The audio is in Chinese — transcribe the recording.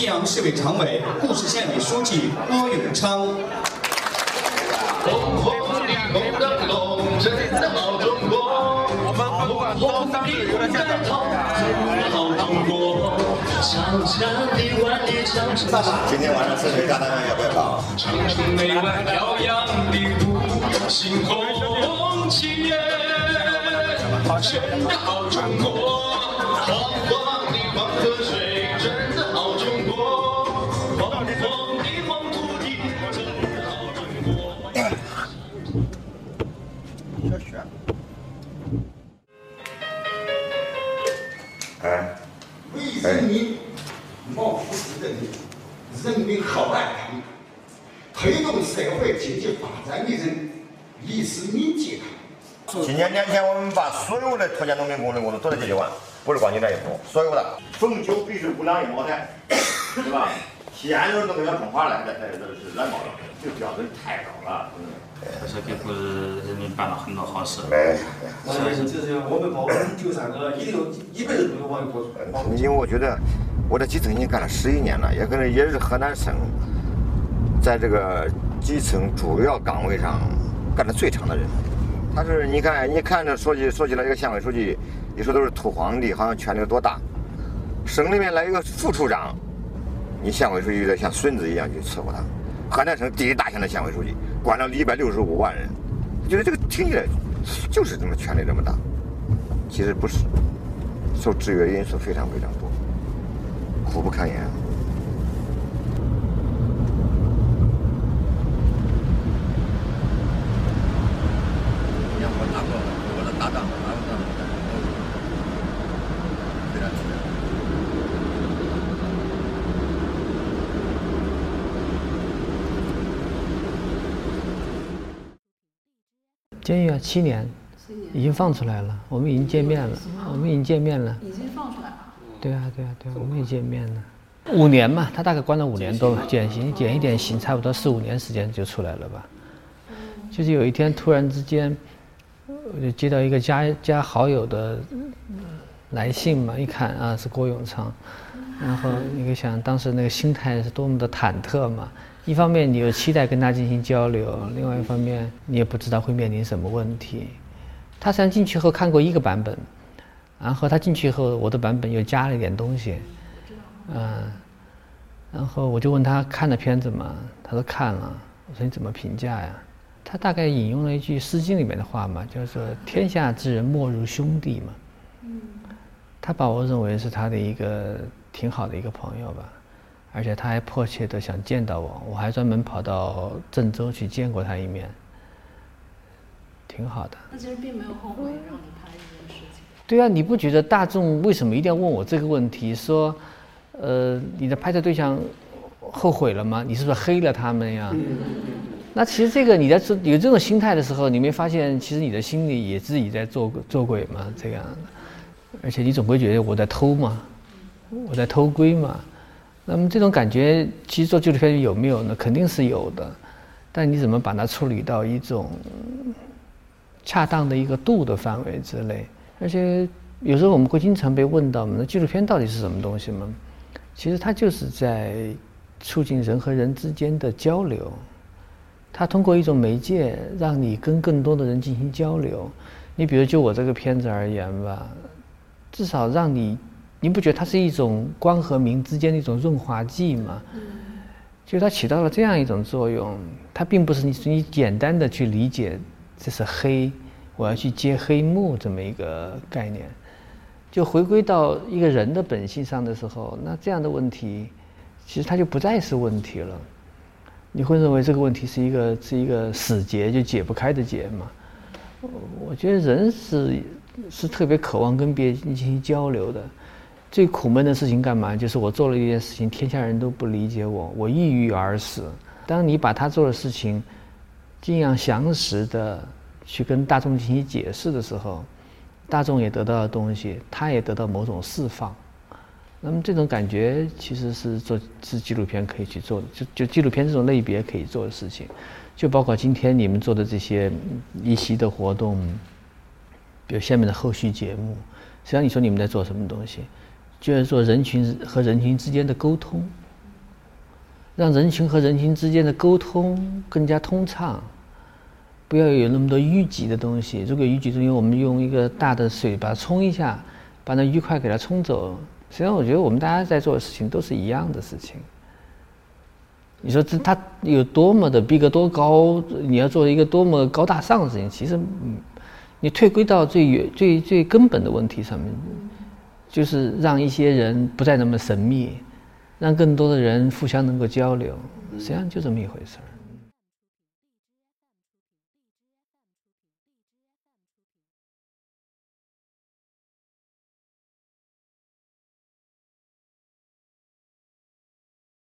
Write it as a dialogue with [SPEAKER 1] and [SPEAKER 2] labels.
[SPEAKER 1] 作西阳市委常委、固始县委书记郭永昌。
[SPEAKER 2] 红红的红灯笼，真的好中国。我们不管多大的有点像好中国。长长的万里长城，
[SPEAKER 3] 今天晚上吃水炸弹要不要搞？
[SPEAKER 2] 长城内外飘扬的舞，星空起耶，真的好中国红。
[SPEAKER 3] 小雪。哎，
[SPEAKER 4] 为人民谋福祉的人，人民好爱他们，推动社会经济发展的人，历史铭记他。
[SPEAKER 3] 今年年前我们把所有的拖欠农民工的工资都得解决完，不是光你这一户，所有的逢九必须五两一茅台，对吧？西安人都跟要种花来，这这这是蓝毛了，这个标准太高了。嗯，
[SPEAKER 5] 还是给国人民办了很多好事。
[SPEAKER 3] 哎，
[SPEAKER 6] 我们就是我们包九三个一定一辈子都。
[SPEAKER 3] 因为我觉得我在基层已经干了十一年了，也可能也是河南省在这个基层主要岗位上干的最长的人。他是你看，你看这说起说起来，这个县委书记，你说都是土皇帝，好像权力有多大？省里面来一个副处长，你县委书记有点像孙子一样去伺候他。河南省第一大县的县委书记，管了一百六十五万人，觉得这个听起来就是这么权力这么大，其实不是，受制约因素非常非常多，苦不堪言。我打过，我的搭档，搭档，非常
[SPEAKER 7] 监狱啊，七年，已经放出来了，我们已经见面了，我们已经见面了。
[SPEAKER 8] 已经放出来了。
[SPEAKER 7] 对啊，对啊，对啊，我们也见面了。五年嘛，他大概关了五年多吧，减刑减一点刑，差不多四五年时间就出来了吧。就是有一天突然之间，我就接到一个加加好友的来信嘛，一看啊是郭永昌，然后你可以想当时那个心态是多么的忐忑嘛。一方面你又期待跟他进行交流，另外一方面你也不知道会面临什么问题。他实际上进去后看过一个版本，然后他进去后我的版本又加了一点东西，嗯，然后我就问他看了片子吗？他说看了。我说你怎么评价呀？他大概引用了一句《诗经》里面的话嘛，叫做“天下之人莫如兄弟”嘛。嗯他把我认为是他的一个挺好的一个朋友吧，而且他还迫切的想见到我，我还专门跑到郑州去见过他一面，挺好的。
[SPEAKER 8] 那其实并没有后悔让你拍这件事情。
[SPEAKER 7] 对啊，你不觉得大众为什么一定要问我这个问题？说，呃，你的拍摄对象后悔了吗？你是不是黑了他们呀？那其实这个你在做有这种心态的时候，你没发现其实你的心里也自己在做做鬼吗？这样的，而且你总会觉得我在偷嘛，我在偷窥嘛。那么这种感觉，其实做纪录片有没有呢？肯定是有的，但你怎么把它处理到一种恰当的一个度的范围之内？而且有时候我们会经常被问到，那纪录片到底是什么东西吗？其实它就是在促进人和人之间的交流。它通过一种媒介，让你跟更多的人进行交流。你比如就我这个片子而言吧，至少让你，你不觉得它是一种光和明之间的一种润滑剂吗？就它起到了这样一种作用。它并不是你你简单的去理解这是黑，我要去揭黑幕这么一个概念。就回归到一个人的本性上的时候，那这样的问题，其实它就不再是问题了。你会认为这个问题是一个是一个死结，就解不开的结吗？我觉得人是是特别渴望跟别人进行交流的。最苦闷的事情干嘛？就是我做了一件事情，天下人都不理解我，我抑郁而死。当你把他做的事情尽量详实的去跟大众进行解释的时候，大众也得到了东西，他也得到某种释放。那么这种感觉其实是做是纪录片可以去做的，就就纪录片这种类别可以做的事情，就包括今天你们做的这些一席的活动，比如下面的后续节目，实际上你说你们在做什么东西？就是说人群和人群之间的沟通，让人群和人群之间的沟通更加通畅，不要有那么多淤积的东西。如果淤积东西，我们用一个大的水把它冲一下，把那淤块给它冲走。实际上，我觉得我们大家在做的事情都是一样的事情。你说这它有多么的逼格多高？你要做一个多么高大上的事情？其实，你退归到最远、最最根本的问题上面，就是让一些人不再那么神秘，让更多的人互相能够交流，实际上就这么一回事儿。